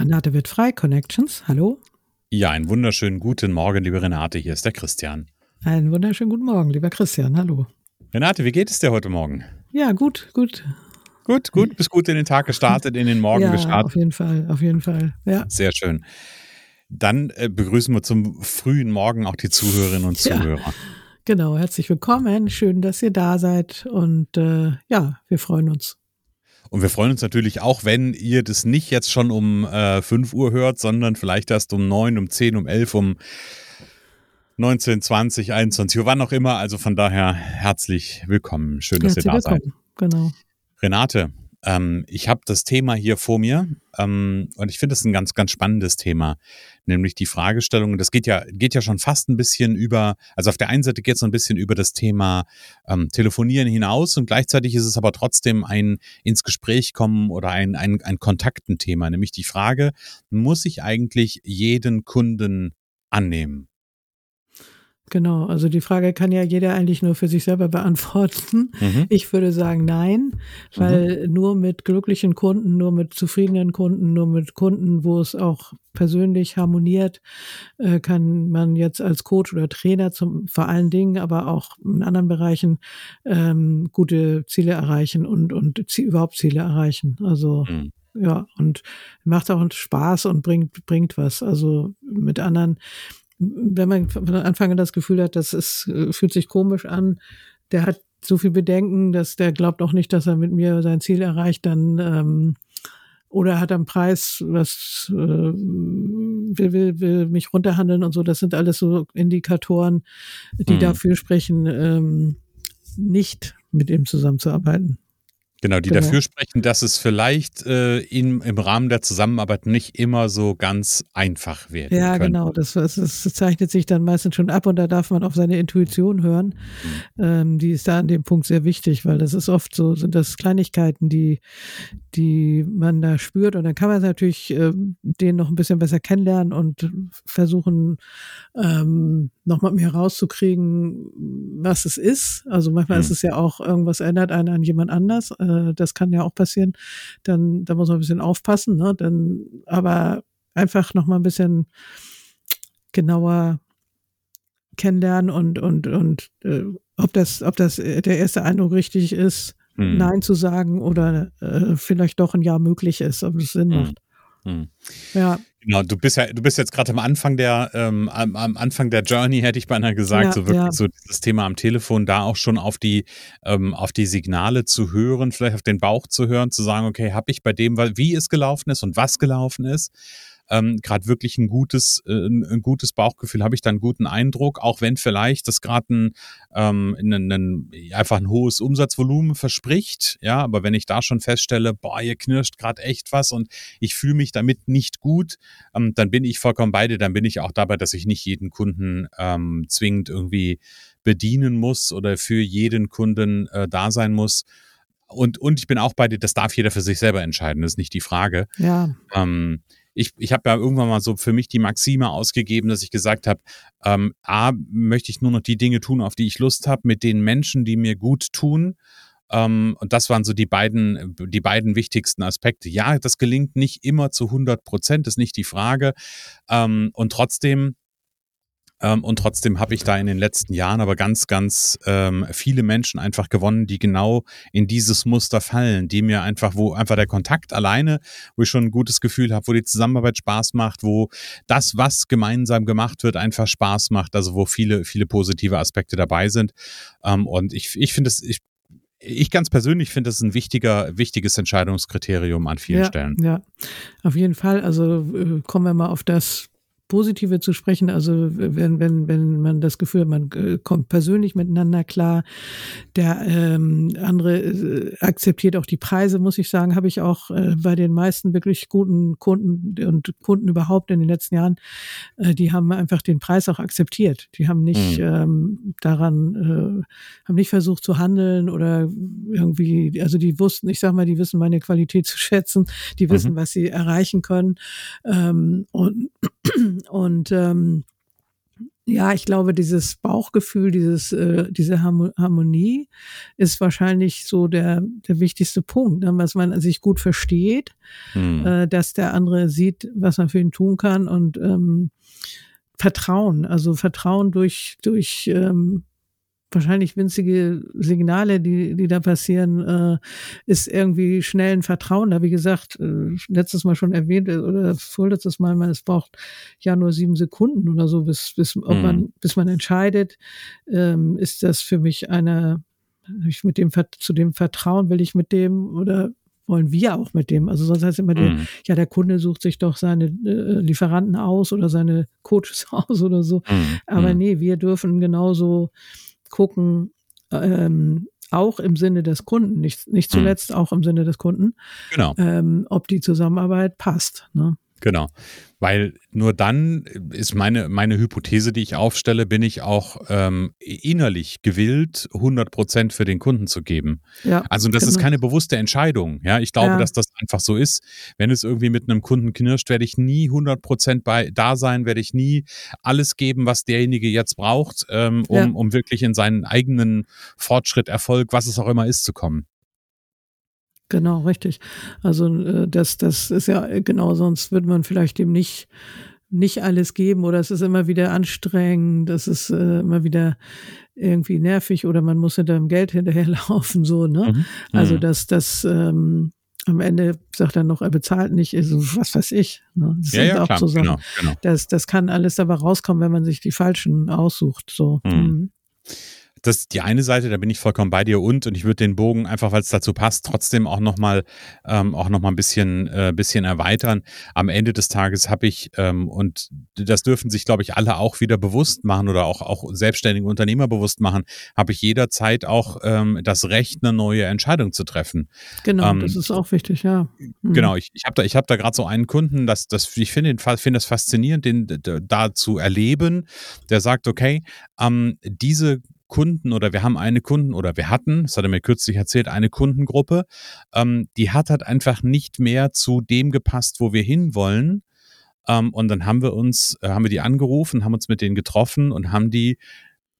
Renate wird frei, Connections. Hallo. Ja, einen wunderschönen guten Morgen, liebe Renate. Hier ist der Christian. Einen wunderschönen guten Morgen, lieber Christian. Hallo. Renate, wie geht es dir heute Morgen? Ja, gut, gut. Gut, gut, bist gut in den Tag gestartet, in den Morgen ja, gestartet. Auf jeden Fall, auf jeden Fall. Ja. Sehr schön. Dann äh, begrüßen wir zum frühen Morgen auch die Zuhörerinnen und Zuhörer. Ja, genau, herzlich willkommen. Schön, dass ihr da seid. Und äh, ja, wir freuen uns. Und wir freuen uns natürlich auch, wenn ihr das nicht jetzt schon um äh, 5 Uhr hört, sondern vielleicht erst um 9, um 10, um 11, um 19, 20, 21 Uhr, wann auch immer. Also von daher herzlich willkommen. Schön, dass herzlich ihr da willkommen. seid. Genau. Renate, ähm, ich habe das Thema hier vor mir ähm, und ich finde es ein ganz, ganz spannendes Thema, nämlich die Fragestellung, das geht ja, geht ja schon fast ein bisschen über, also auf der einen Seite geht es so ein bisschen über das Thema ähm, Telefonieren hinaus und gleichzeitig ist es aber trotzdem ein ins Gespräch kommen oder ein, ein, ein Kontaktenthema, nämlich die Frage, muss ich eigentlich jeden Kunden annehmen? Genau, also die Frage kann ja jeder eigentlich nur für sich selber beantworten. Mhm. Ich würde sagen nein, weil mhm. nur mit glücklichen Kunden, nur mit zufriedenen Kunden, nur mit Kunden, wo es auch persönlich harmoniert, äh, kann man jetzt als Coach oder Trainer zum, vor allen Dingen, aber auch in anderen Bereichen ähm, gute Ziele erreichen und, und überhaupt Ziele erreichen. Also mhm. ja, und macht auch Spaß und bringt, bringt was. Also mit anderen wenn man von Anfang an das Gefühl hat, das ist, äh, fühlt sich komisch an, der hat so viel Bedenken, dass der glaubt auch nicht, dass er mit mir sein Ziel erreicht, dann ähm, oder hat am Preis was äh, will, will, will mich runterhandeln und so. Das sind alles so Indikatoren, die mhm. dafür sprechen, ähm, nicht mit ihm zusammenzuarbeiten. Genau, die genau. dafür sprechen, dass es vielleicht äh, in, im Rahmen der Zusammenarbeit nicht immer so ganz einfach wird. Ja, könnte. genau. Das, das, das, zeichnet sich dann meistens schon ab und da darf man auf seine Intuition hören. Mhm. Ähm, die ist da an dem Punkt sehr wichtig, weil das ist oft so, sind das Kleinigkeiten, die, die man da spürt. Und dann kann man natürlich äh, den noch ein bisschen besser kennenlernen und versuchen, ähm, nochmal mehr rauszukriegen, was es ist. Also manchmal mhm. ist es ja auch, irgendwas erinnert einen an jemand anders. Äh, äh, das kann ja auch passieren. Dann, da muss man ein bisschen aufpassen, ne? Dann, aber einfach noch mal ein bisschen genauer kennenlernen und und und äh, ob das ob das äh, der erste Eindruck richtig ist, hm. Nein zu sagen oder äh, vielleicht doch ein Ja möglich ist, ob es Sinn hm. macht. Hm. Ja. Genau, du bist ja, du bist jetzt gerade am Anfang der, ähm, am, am, Anfang der Journey, hätte ich beinahe gesagt, ja, so wirklich ja. so dieses Thema am Telefon, da auch schon auf die, ähm, auf die Signale zu hören, vielleicht auf den Bauch zu hören, zu sagen, okay, habe ich bei dem, wie es gelaufen ist und was gelaufen ist ähm, gerade wirklich ein gutes, äh, ein gutes Bauchgefühl, habe ich da einen guten Eindruck, auch wenn vielleicht das gerade ein, ähm, ein, ein, einfach ein hohes Umsatzvolumen verspricht, ja, aber wenn ich da schon feststelle, boah, ihr knirscht gerade echt was und ich fühle mich damit nicht gut, ähm, dann bin ich vollkommen beide, dann bin ich auch dabei, dass ich nicht jeden Kunden ähm, zwingend irgendwie bedienen muss oder für jeden Kunden äh, da sein muss. Und, und ich bin auch bei dir, das darf jeder für sich selber entscheiden, das ist nicht die Frage. Ja. Ähm, ich, ich habe ja irgendwann mal so für mich die Maxime ausgegeben, dass ich gesagt habe, ähm, A, möchte ich nur noch die Dinge tun, auf die ich Lust habe, mit den Menschen, die mir gut tun. Ähm, und das waren so die beiden, die beiden wichtigsten Aspekte. Ja, das gelingt nicht immer zu 100 Prozent, ist nicht die Frage. Ähm, und trotzdem Ähm, und trotzdem habe ich da in den letzten Jahren aber ganz, ganz ähm, viele Menschen einfach gewonnen, die genau in dieses Muster fallen, die mir einfach, wo einfach der Kontakt alleine, wo ich schon ein gutes Gefühl habe, wo die Zusammenarbeit Spaß macht, wo das, was gemeinsam gemacht wird, einfach Spaß macht, also wo viele, viele positive Aspekte dabei sind. Ähm, und ich, ich finde es, ich ich ganz persönlich finde, das ist ein wichtiger, wichtiges Entscheidungskriterium an vielen ja, Stellen. Ja, auf jeden Fall. Also äh, kommen wir mal auf das Positive zu sprechen. Also wenn, wenn, wenn man das Gefühl hat, man äh, kommt persönlich miteinander klar, der ähm, andere äh, akzeptiert auch die Preise, muss ich sagen, habe ich auch äh, bei den meisten wirklich guten Kunden und Kunden überhaupt in den letzten Jahren, äh, die haben einfach den Preis auch akzeptiert. Die haben nicht mhm. ähm, daran, äh, haben nicht versucht zu handeln oder irgendwie, also die wussten, ich sag mal, die wissen meine Qualität zu schätzen, die wissen, mhm. was sie erreichen können. Ähm, und und ähm, ja, ich glaube, dieses Bauchgefühl, dieses, äh, diese Harmonie ist wahrscheinlich so der, der wichtigste Punkt, ne? dass man sich gut versteht, hm. äh, dass der andere sieht, was man für ihn tun kann und ähm, Vertrauen, also Vertrauen durch, durch ähm, wahrscheinlich winzige Signale, die, die da passieren, äh, ist irgendwie schnell ein Vertrauen. Da, wie gesagt, äh, letztes Mal schon erwähnt äh, oder vorletztes Mal, man, es braucht ja nur sieben Sekunden oder so, bis, bis, ob man, mhm. bis man entscheidet, ähm, ist das für mich eine, ich mit dem, zu dem Vertrauen will ich mit dem oder wollen wir auch mit dem. Also sonst heißt immer, der, mm. ja, der Kunde sucht sich doch seine äh, Lieferanten aus oder seine Coaches aus oder so. Mm. Aber mm. nee, wir dürfen genauso gucken, ähm, auch im Sinne des Kunden, nicht, nicht hm. zuletzt mhm. auch im Sinne des Kunden, genau. ähm, ob die Zusammenarbeit passt. Ne? Genau. Weil nur dann ist meine, meine Hypothese, die ich aufstelle, bin ich auch ähm, innerlich gewillt, 100 Prozent für den Kunden zu geben. Ja, also das genau. ist keine bewusste Entscheidung. Ja, ich glaube, ja. dass das einfach so ist. Wenn es irgendwie mit einem Kunden knirscht, werde ich nie 100 Prozent bei da sein, werde ich nie alles geben, was derjenige jetzt braucht, ähm, um, ja. um wirklich in seinen eigenen Fortschritt, Erfolg, was es auch immer ist, zu kommen. Genau, richtig. Also äh, das, das ist ja äh, genau, sonst würde man vielleicht dem nicht nicht alles geben oder es ist immer wieder anstrengend, das ist äh, immer wieder irgendwie nervig oder man muss hinter dem Geld hinterherlaufen, so, ne? Mhm. Also mhm. dass das ähm, am Ende sagt er noch, er bezahlt nicht, also was weiß ich. Ne? Das ja, sind ja, auch klar, so Sachen. Genau, genau. Das, das kann alles dabei rauskommen, wenn man sich die falschen aussucht. So. Mhm. mhm das ist die eine Seite, da bin ich vollkommen bei dir und und ich würde den Bogen einfach, weil es dazu passt, trotzdem auch nochmal ähm, auch noch mal ein bisschen äh, bisschen erweitern. Am Ende des Tages habe ich ähm, und das dürfen sich, glaube ich, alle auch wieder bewusst machen oder auch auch selbstständige Unternehmer bewusst machen, habe ich jederzeit auch ähm, das Recht, eine neue Entscheidung zu treffen. Genau, ähm, das ist auch wichtig, ja. Mhm. Genau, ich, ich habe da ich habe da gerade so einen Kunden, das das ich finde finde das faszinierend, den da zu erleben, der sagt, okay, ähm, diese Kunden oder wir haben eine Kunden oder wir hatten, das hat er mir kürzlich erzählt, eine Kundengruppe, ähm, die hat halt einfach nicht mehr zu dem gepasst, wo wir hinwollen. Ähm, und dann haben wir uns, äh, haben wir die angerufen, haben uns mit denen getroffen und haben die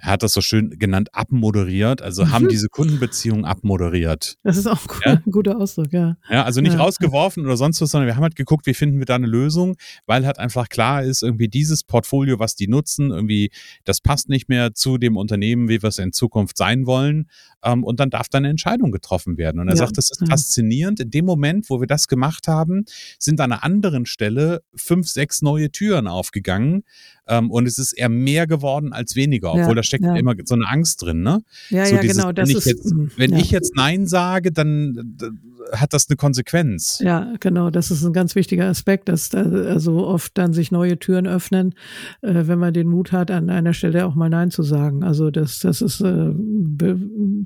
er hat das so schön genannt, abmoderiert, also mhm. haben diese Kundenbeziehung abmoderiert. Das ist auch ja? ein guter Ausdruck, ja. Ja, also nicht ja. rausgeworfen oder sonst was, sondern wir haben halt geguckt, wie finden wir da eine Lösung, weil halt einfach klar ist, irgendwie dieses Portfolio, was die nutzen, irgendwie, das passt nicht mehr zu dem Unternehmen, wie wir es in Zukunft sein wollen. Ähm, und dann darf da eine Entscheidung getroffen werden. Und er ja. sagt, das ist faszinierend. In dem Moment, wo wir das gemacht haben, sind an einer anderen Stelle fünf, sechs neue Türen aufgegangen. Ähm, und es ist eher mehr geworden als weniger, obwohl das steckt ja. immer so eine Angst drin, ne? Ja, so ja, dieses, genau. Das wenn ist, ich jetzt, wenn ja. ich jetzt Nein sage, dann hat das eine Konsequenz. Ja, genau. Das ist ein ganz wichtiger Aspekt, dass da also oft dann sich neue Türen öffnen, äh, wenn man den Mut hat, an einer Stelle auch mal Nein zu sagen. Also das, das ist äh, be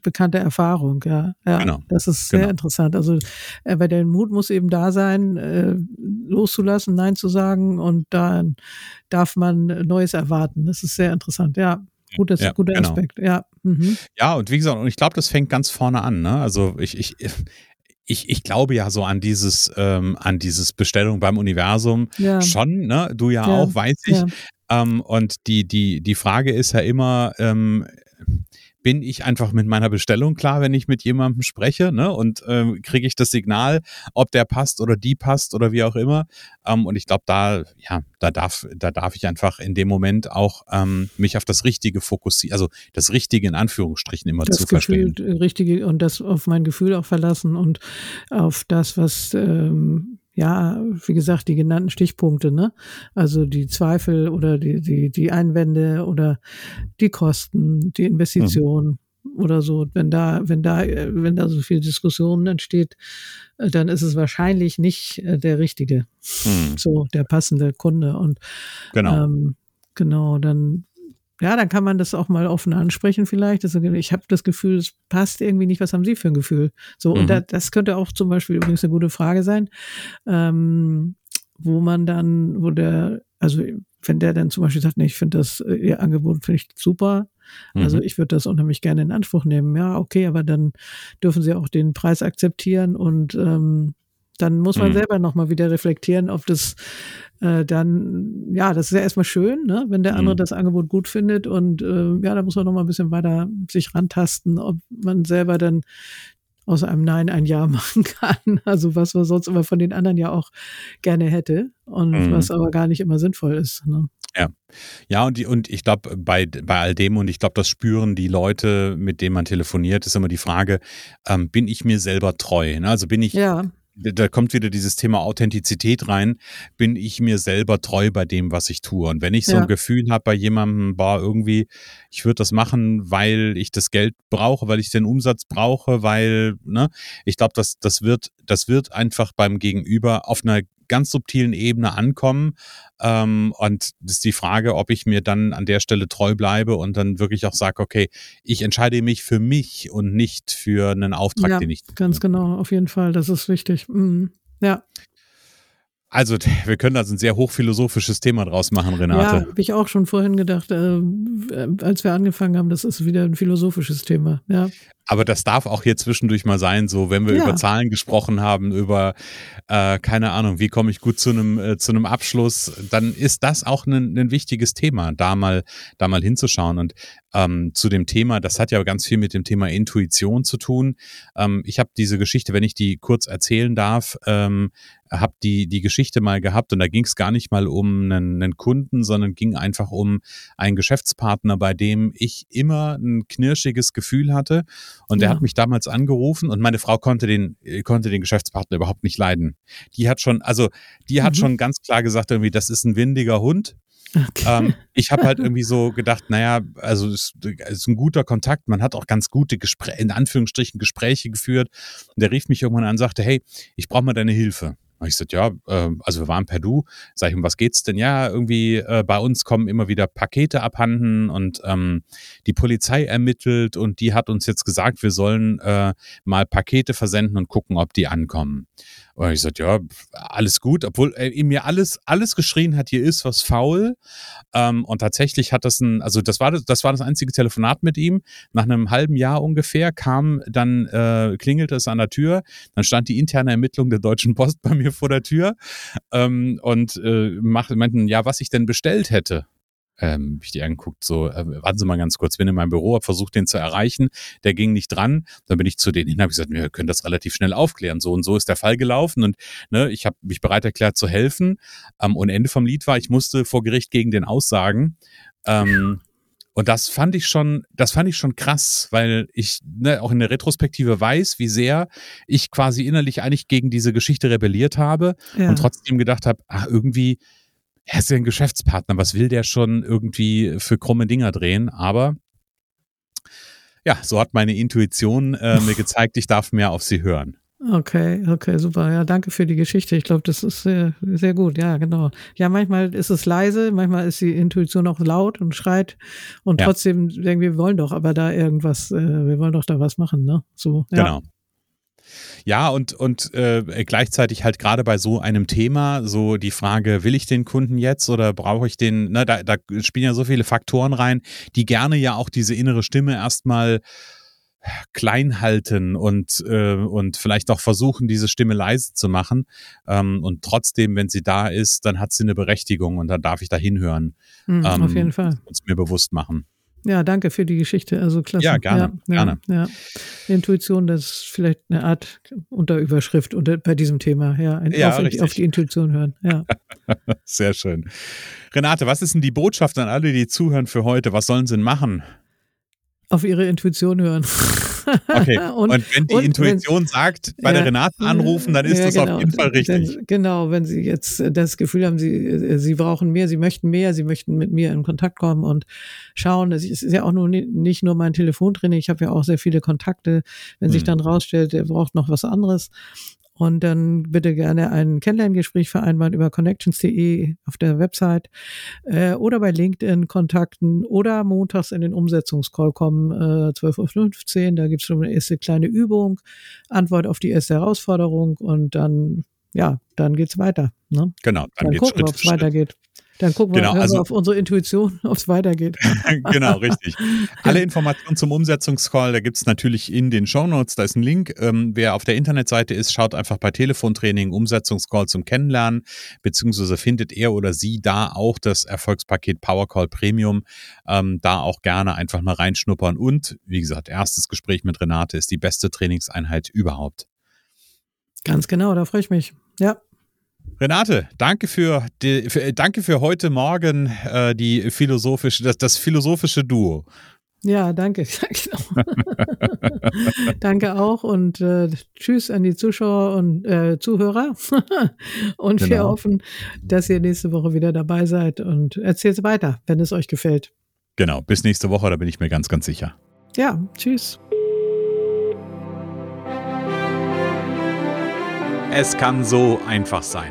bekannte Erfahrung, ja. ja genau. Das ist sehr genau. interessant. Also, äh, weil der Mut muss eben da sein, äh, loszulassen, Nein zu sagen und dann darf man Neues erwarten. Das ist sehr interessant, ja. Gutes, ja, guter genau. Aspekt, ja. Mhm. Ja, und wie gesagt, und ich glaube, das fängt ganz vorne an. Ne? Also ich, ich, ich, ich glaube ja so an dieses, ähm, an dieses Bestellung beim Universum ja. schon, ne? Du ja, ja. auch, weiß ich. Ähm, und die, die, die Frage ist ja immer, ähm, bin ich einfach mit meiner Bestellung klar, wenn ich mit jemandem spreche, ne? Und ähm, kriege ich das Signal, ob der passt oder die passt oder wie auch immer. Ähm, und ich glaube, da, ja, da darf, da darf ich einfach in dem Moment auch ähm, mich auf das Richtige fokussieren, also das Richtige in Anführungsstrichen immer das zu Gefühl, verstehen. Richtige und das auf mein Gefühl auch verlassen und auf das, was ähm, ja, wie gesagt, die genannten Stichpunkte, ne? Also die Zweifel oder die, die, die Einwände oder die Kosten, die Investitionen mhm. oder so. Wenn da, wenn da, wenn da so viel Diskussion entsteht, äh, dann ist es wahrscheinlich nicht äh, der richtige, mhm. so der passende Kunde. Und genau, ähm, genau, dann ja, dann kann man das auch mal offen ansprechen vielleicht. Also ich habe das Gefühl, es passt irgendwie nicht. Was haben Sie für ein Gefühl? So, mhm. und da, das könnte auch zum Beispiel übrigens eine gute Frage sein, ähm, wo man dann, wo der, also wenn der dann zum Beispiel sagt, nee, ich finde das, äh, Ihr Angebot finde ich super, also mhm. ich würde das unheimlich gerne in Anspruch nehmen. Ja, okay, aber dann dürfen Sie auch den Preis akzeptieren und ähm, dann muss man mhm. selber nochmal wieder reflektieren, ob das äh, dann, ja, das ist ja erstmal schön, ne, wenn der andere mhm. das Angebot gut findet und äh, ja, da muss man nochmal ein bisschen weiter sich rantasten, ob man selber dann aus einem Nein ein Ja machen kann. Also was man sonst immer von den anderen ja auch gerne hätte und mhm. was aber gar nicht immer sinnvoll ist. Ne? Ja. Ja, und, die, und ich glaube, bei, bei all dem, und ich glaube, das spüren die Leute, mit denen man telefoniert, ist immer die Frage, ähm, bin ich mir selber treu? Ne? Also bin ich, ja da kommt wieder dieses Thema Authentizität rein. Bin ich mir selber treu bei dem, was ich tue? Und wenn ich so ja. ein Gefühl habe bei jemandem, boah, irgendwie, ich würde das machen, weil ich das Geld brauche, weil ich den Umsatz brauche, weil, ne, ich glaube, das, das wird, das wird einfach beim Gegenüber auf einer ganz subtilen Ebene ankommen. Ähm, und das ist die Frage, ob ich mir dann an der Stelle treu bleibe und dann wirklich auch sage, okay, ich entscheide mich für mich und nicht für einen Auftrag, ja, den ich. Ganz genau, auf jeden Fall. Das ist wichtig. Mhm. Ja. Also, wir können da ein sehr hochphilosophisches Thema draus machen, Renate. Ja, habe ich auch schon vorhin gedacht, äh, als wir angefangen haben, das ist wieder ein philosophisches Thema. Ja. Aber das darf auch hier zwischendurch mal sein, so wenn wir ja. über Zahlen gesprochen haben, über äh, keine Ahnung, wie komme ich gut zu einem äh, zu einem Abschluss, dann ist das auch ein, ein wichtiges Thema, da mal da mal hinzuschauen. Und ähm, zu dem Thema, das hat ja ganz viel mit dem Thema Intuition zu tun. Ähm, ich habe diese Geschichte, wenn ich die kurz erzählen darf, ähm, habe die die Geschichte mal gehabt und da ging es gar nicht mal um einen, einen Kunden, sondern ging einfach um einen Geschäftspartner, bei dem ich immer ein knirschiges Gefühl hatte und der hat mich damals angerufen und meine Frau konnte den, konnte den Geschäftspartner überhaupt nicht leiden. Die hat schon, also die hat mhm. schon ganz klar gesagt, irgendwie, das ist ein windiger Hund. Okay. Ähm, ich habe halt irgendwie so gedacht, naja, also es ist ein guter Kontakt, man hat auch ganz gute Gespräche, in Anführungsstrichen Gespräche geführt. Und der rief mich irgendwann an und sagte, hey, ich brauche mal deine Hilfe. Und ich sagte, ja, äh, also wir waren per Du. Sag ich, um was geht's denn? Ja, irgendwie äh, bei uns kommen immer wieder Pakete abhanden und ähm, die Polizei ermittelt und die hat uns jetzt gesagt, wir sollen äh, mal Pakete versenden und gucken, ob die ankommen. Und ich sagte, ja, alles gut, obwohl er äh, mir alles, alles geschrien hat, hier ist was faul. Ähm, und tatsächlich hat das ein, also das war das, das war das einzige Telefonat mit ihm. Nach einem halben Jahr ungefähr kam dann, äh, klingelte es an der Tür, dann stand die interne Ermittlung der Deutschen Post bei mir vor der Tür ähm, und äh, meinten, ja, was ich denn bestellt hätte ähm, ich die angeguckt, so, äh, warten Sie mal ganz kurz, bin in meinem Büro, habe versucht, den zu erreichen, der ging nicht dran, dann bin ich zu denen hin, habe gesagt, wir können das relativ schnell aufklären, so und so ist der Fall gelaufen und ne, ich habe mich bereit erklärt zu helfen. Ähm, und Ende vom Lied war, ich musste vor Gericht gegen den aussagen, ähm, und das fand ich schon, das fand ich schon krass, weil ich ne, auch in der Retrospektive weiß, wie sehr ich quasi innerlich eigentlich gegen diese Geschichte rebelliert habe ja. und trotzdem gedacht habe, ach, irgendwie, er ist ja ein Geschäftspartner, was will der schon irgendwie für krumme Dinger drehen? Aber ja, so hat meine Intuition äh, mir gezeigt, ich darf mehr auf sie hören. Okay, okay, super. Ja, danke für die Geschichte. Ich glaube, das ist sehr, sehr gut. Ja, genau. Ja, manchmal ist es leise, manchmal ist die Intuition auch laut und schreit und ja. trotzdem denken wir, wir wollen doch aber da irgendwas, äh, wir wollen doch da was machen, ne? So. Ja. Genau. Ja, und, und äh, gleichzeitig halt gerade bei so einem Thema, so die Frage, will ich den Kunden jetzt oder brauche ich den, ne, da, da spielen ja so viele Faktoren rein, die gerne ja auch diese innere Stimme erstmal klein halten und, äh, und vielleicht auch versuchen, diese Stimme leise zu machen. Ähm, und trotzdem, wenn sie da ist, dann hat sie eine Berechtigung und dann darf ich da hinhören. Mhm, ähm, auf jeden Fall. Und es mir bewusst machen. Ja, danke für die Geschichte. Also klasse. Ja, gerne. Ja, gerne. Ja, Intuition, das ist vielleicht eine Art Unterüberschrift unter, bei diesem Thema. Ja, ein, ja auf, auf, die Intuition hören. Ja. Sehr schön. Renate, was ist denn die Botschaft an alle, die zuhören für heute? Was sollen sie denn machen? Auf ihre Intuition hören. Okay. und, und, wenn die und Intuition wenn, sagt, bei ja, der Renate anrufen, dann ist ja, das genau, auf jeden Fall richtig. Wenn, genau, wenn Sie jetzt das Gefühl haben, Sie, äh, Sie brauchen mehr, Sie möchten mehr, Sie möchten mit mir in Kontakt kommen und schauen. Es ist ja auch nur nicht nur mein Telefontraining, ich habe ja auch sehr viele Kontakte. Wenn sich hm. dann rausstellt, er braucht noch was anderes, und dann bitte gerne ein Kennenlerngespräch vereinbaren über connections.de auf der Website äh, oder bei LinkedIn kontakten oder montags in den Umsetzungscall kommen, äh, 12.15 Uhr. Da gibt es schon eine erste kleine Übung, Antwort auf die erste Herausforderung und dann, ja, dann geht's weiter. Ne? Genau, dann, dann geht's gucken, ob es weitergeht. Dann gucken wir, genau, also, auf unsere Intuition, ob es weitergeht. genau, richtig. Alle Informationen zum Umsetzungscall, da gibt es natürlich in den Shownotes, da ist ein Link. Ähm, wer auf der Internetseite ist, schaut einfach bei Telefontraining Umsetzungscall zum Kennenlernen, beziehungsweise findet er oder sie da auch das Erfolgspaket Powercall Premium. Ähm, da auch gerne einfach mal reinschnuppern. Und wie gesagt, erstes Gespräch mit Renate ist die beste Trainingseinheit überhaupt. Ganz genau, da freue ich mich. Ja. Renate, danke für, die, für, äh, danke für heute Morgen äh, die philosophische, das, das philosophische Duo. Ja, danke. Ja, genau. danke auch und äh, tschüss an die Zuschauer und äh, Zuhörer. und genau. wir hoffen, dass ihr nächste Woche wieder dabei seid und erzählt weiter, wenn es euch gefällt. Genau, bis nächste Woche, da bin ich mir ganz, ganz sicher. Ja, tschüss. Es kann so einfach sein.